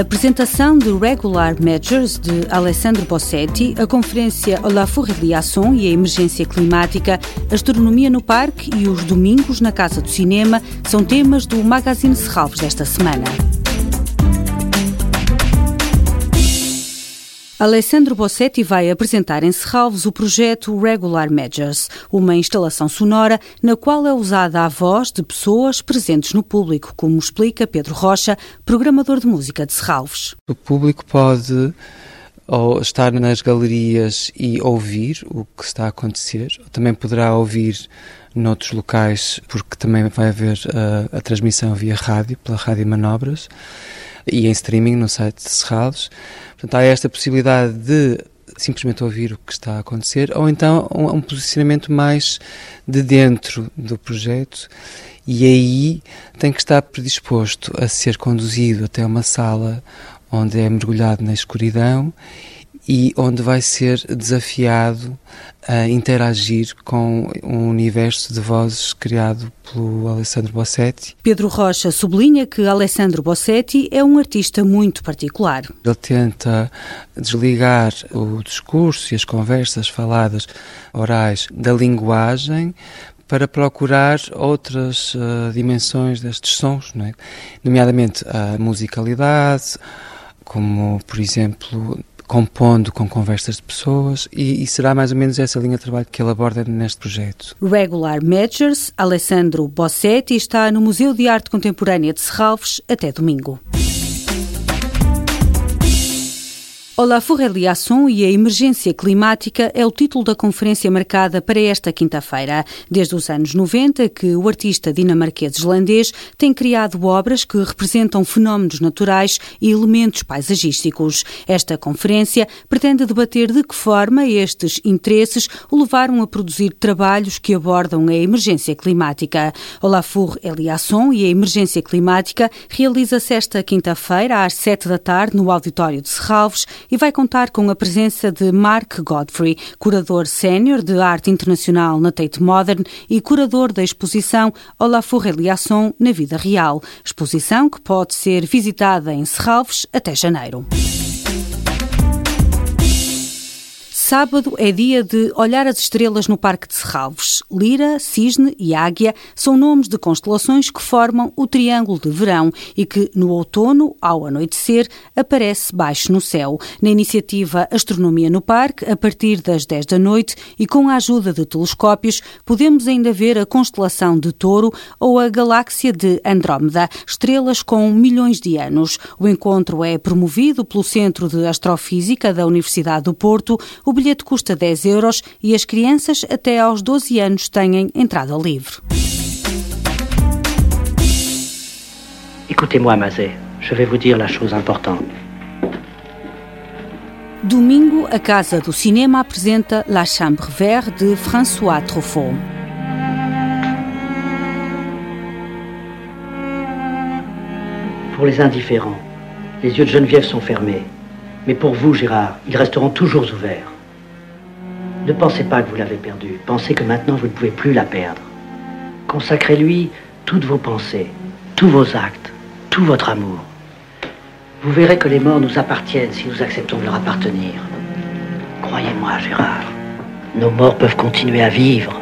apresentação de Regular Measures de Alessandro Bossetti, a conferência La Forreliação e a emergência climática, astronomia no parque e os domingos na Casa do Cinema são temas do Magazine Serralves desta semana. Alessandro Bossetti vai apresentar em Serralves o projeto Regular Measures, uma instalação sonora na qual é usada a voz de pessoas presentes no público, como explica Pedro Rocha, programador de música de Serralves. O público pode ou estar nas galerias e ouvir o que está a acontecer, ou também poderá ouvir noutros locais, porque também vai haver a, a transmissão via rádio, pela Rádio Manobras e em streaming no site de Serralos. Portanto, há esta possibilidade de simplesmente ouvir o que está a acontecer, ou então um, um posicionamento mais de dentro do projeto e aí tem que estar predisposto a ser conduzido até uma sala onde é mergulhado na escuridão e onde vai ser desafiado a interagir com um universo de vozes criado pelo Alessandro Bossetti. Pedro Rocha sublinha que Alessandro Bossetti é um artista muito particular. Ele tenta desligar o discurso e as conversas faladas orais da linguagem para procurar outras uh, dimensões destes sons, é? nomeadamente a musicalidade, como por exemplo compondo com conversas de pessoas e, e, será mais ou menos essa linha de trabalho que ele aborda neste projeto. Regular Measures, Alessandro Bossetti está no Museu de Arte Contemporânea de Serralves até domingo. Olá Forreliação e a emergência climática é o título da conferência marcada para esta quinta-feira. Desde os anos 90 que o artista dinamarquês islandês tem criado obras que representam fenómenos naturais e elementos paisagísticos. Esta conferência pretende debater de que forma estes interesses o levaram a produzir trabalhos que abordam a emergência climática. Olafur Eliasson e a emergência climática realiza-se esta quinta-feira às sete da tarde no auditório de Serralves e vai contar com a presença de Mark Godfrey, curador sénior de arte internacional na Tate Modern e curador da exposição Olafur Eliasson na vida real, exposição que pode ser visitada em Serralves até janeiro. Sábado é dia de olhar as estrelas no Parque de Serralves. Lira, Cisne e Águia são nomes de constelações que formam o Triângulo de Verão e que, no outono, ao anoitecer, aparece baixo no céu. Na iniciativa Astronomia no Parque, a partir das 10 da noite e com a ajuda de telescópios, podemos ainda ver a constelação de Touro ou a galáxia de Andrómeda, estrelas com milhões de anos. O encontro é promovido pelo Centro de Astrofísica da Universidade do Porto. Bilhete custa 10 euros e as crianças até aos 12 anos têm entrada livre. Écoutez-moi, Mazet. Je vais vous dire la chose importante. Domingo, a Casa do Cinema apresenta La Chambre Verte de François Truffaut. Pour les indifférents, les yeux de Geneviève sont fermés. Mais pour vous, Gérard, ils resteront toujours ouverts. Ne pensez pas que vous l'avez perdue. Pensez que maintenant vous ne pouvez plus la perdre. Consacrez-lui toutes vos pensées, tous vos actes, tout votre amour. Vous verrez que les morts nous appartiennent si nous acceptons de leur appartenir. Croyez-moi, Gérard, nos morts peuvent continuer à vivre.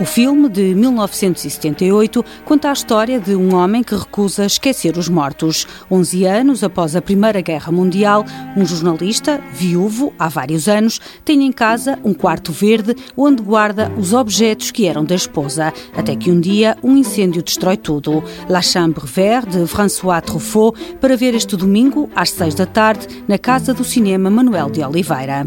O filme, de 1978, conta a história de um homem que recusa esquecer os mortos. 11 anos após a Primeira Guerra Mundial, um jornalista, viúvo há vários anos, tem em casa um quarto verde onde guarda os objetos que eram da esposa, até que um dia um incêndio destrói tudo. La Chambre Verte, de François Truffaut, para ver este domingo, às 6 da tarde, na Casa do Cinema Manuel de Oliveira.